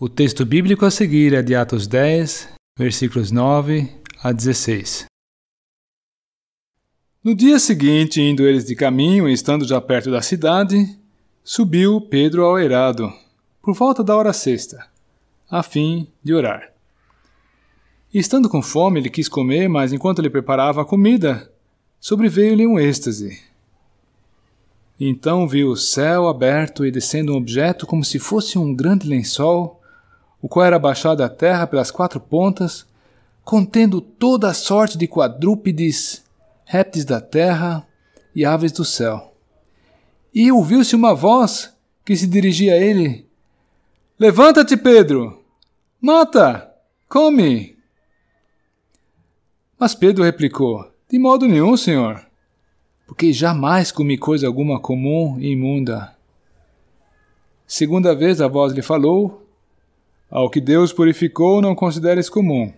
O texto bíblico a seguir é de Atos 10, versículos 9 a 16. No dia seguinte, indo eles de caminho e estando já perto da cidade, subiu Pedro ao eirado, por volta da hora sexta, a fim de orar. E estando com fome, ele quis comer, mas enquanto ele preparava a comida, sobreveio-lhe um êxtase. Então viu o céu aberto e descendo um objeto como se fosse um grande lençol, o qual era baixado à terra pelas quatro pontas, contendo toda a sorte de quadrúpedes, répteis da terra e aves do céu. E ouviu-se uma voz que se dirigia a ele: Levanta-te, Pedro! Mata! Come! Mas Pedro replicou: De modo nenhum, senhor, porque jamais comi coisa alguma comum e imunda. Segunda vez a voz lhe falou: Ao que Deus purificou, não consideres comum.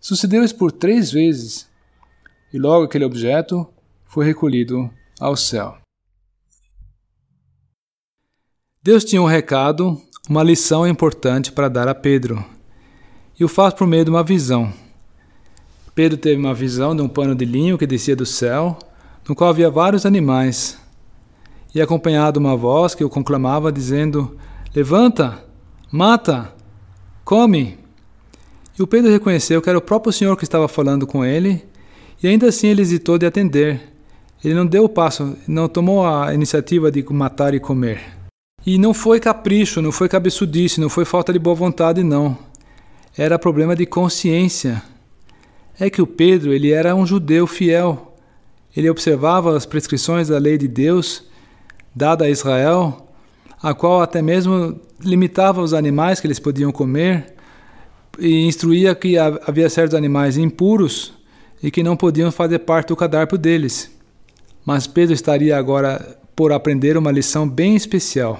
Sucedeu isso por três vezes, e logo aquele objeto foi recolhido ao céu. Deus tinha um recado, uma lição importante para dar a Pedro, e o faz por meio de uma visão. Pedro teve uma visão de um pano de linho que descia do céu, no qual havia vários animais, e acompanhado uma voz que o conclamava, dizendo: Levanta, mata, come. E o Pedro reconheceu que era o próprio Senhor que estava falando com ele e ainda assim ele hesitou de atender. Ele não deu o passo, não tomou a iniciativa de matar e comer. E não foi capricho, não foi cabeçudice, não foi falta de boa vontade, não. Era problema de consciência. É que o Pedro, ele era um judeu fiel. Ele observava as prescrições da lei de Deus dada a Israel, a qual até mesmo limitava os animais que eles podiam comer e instruía que havia certos animais impuros e que não podiam fazer parte do cadáver deles. Mas Pedro estaria agora por aprender uma lição bem especial.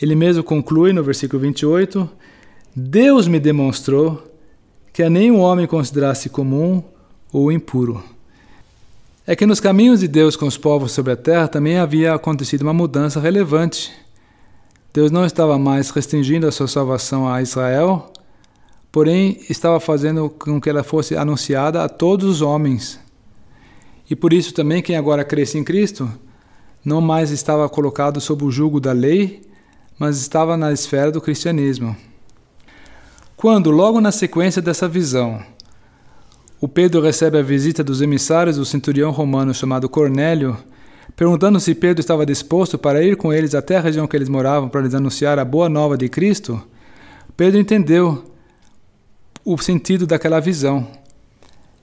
Ele mesmo conclui no versículo 28: Deus me demonstrou que a nenhum homem considerasse comum ou impuro. É que nos caminhos de Deus com os povos sobre a terra também havia acontecido uma mudança relevante. Deus não estava mais restringindo a sua salvação a Israel, porém estava fazendo com que ela fosse anunciada a todos os homens. E por isso também quem agora cresce em Cristo não mais estava colocado sob o jugo da lei, mas estava na esfera do cristianismo. Quando, logo na sequência dessa visão, o Pedro recebe a visita dos emissários do centurião romano chamado Cornélio, perguntando se Pedro estava disposto para ir com eles até a região que eles moravam para lhes anunciar a boa nova de Cristo, Pedro entendeu o sentido daquela visão.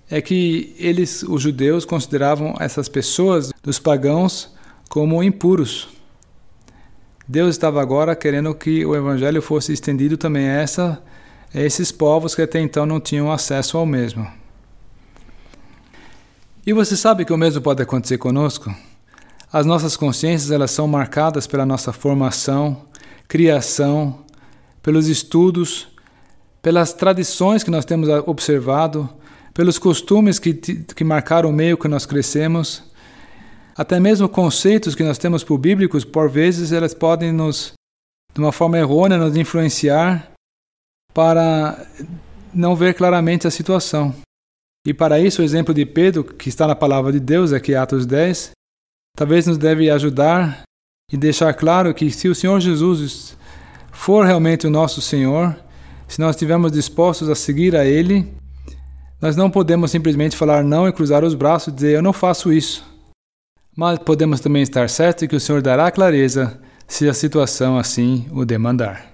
É que eles, os judeus, consideravam essas pessoas dos pagãos como impuros. Deus estava agora querendo que o evangelho fosse estendido também a, essa, a esses povos que até então não tinham acesso ao mesmo. E você sabe que o mesmo pode acontecer conosco? As nossas consciências elas são marcadas pela nossa formação, criação, pelos estudos, pelas tradições que nós temos observado, pelos costumes que, que marcaram o meio que nós crescemos, até mesmo conceitos que nós temos por bíblicos, por vezes elas podem nos, de uma forma errônea, nos influenciar para não ver claramente a situação. E para isso, o exemplo de Pedro, que está na palavra de Deus, aqui Atos 10, talvez nos deve ajudar e deixar claro que se o Senhor Jesus for realmente o nosso Senhor, se nós estivermos dispostos a seguir a Ele, nós não podemos simplesmente falar não e cruzar os braços e dizer eu não faço isso. Mas podemos também estar certos que o Senhor dará clareza se a situação assim o demandar.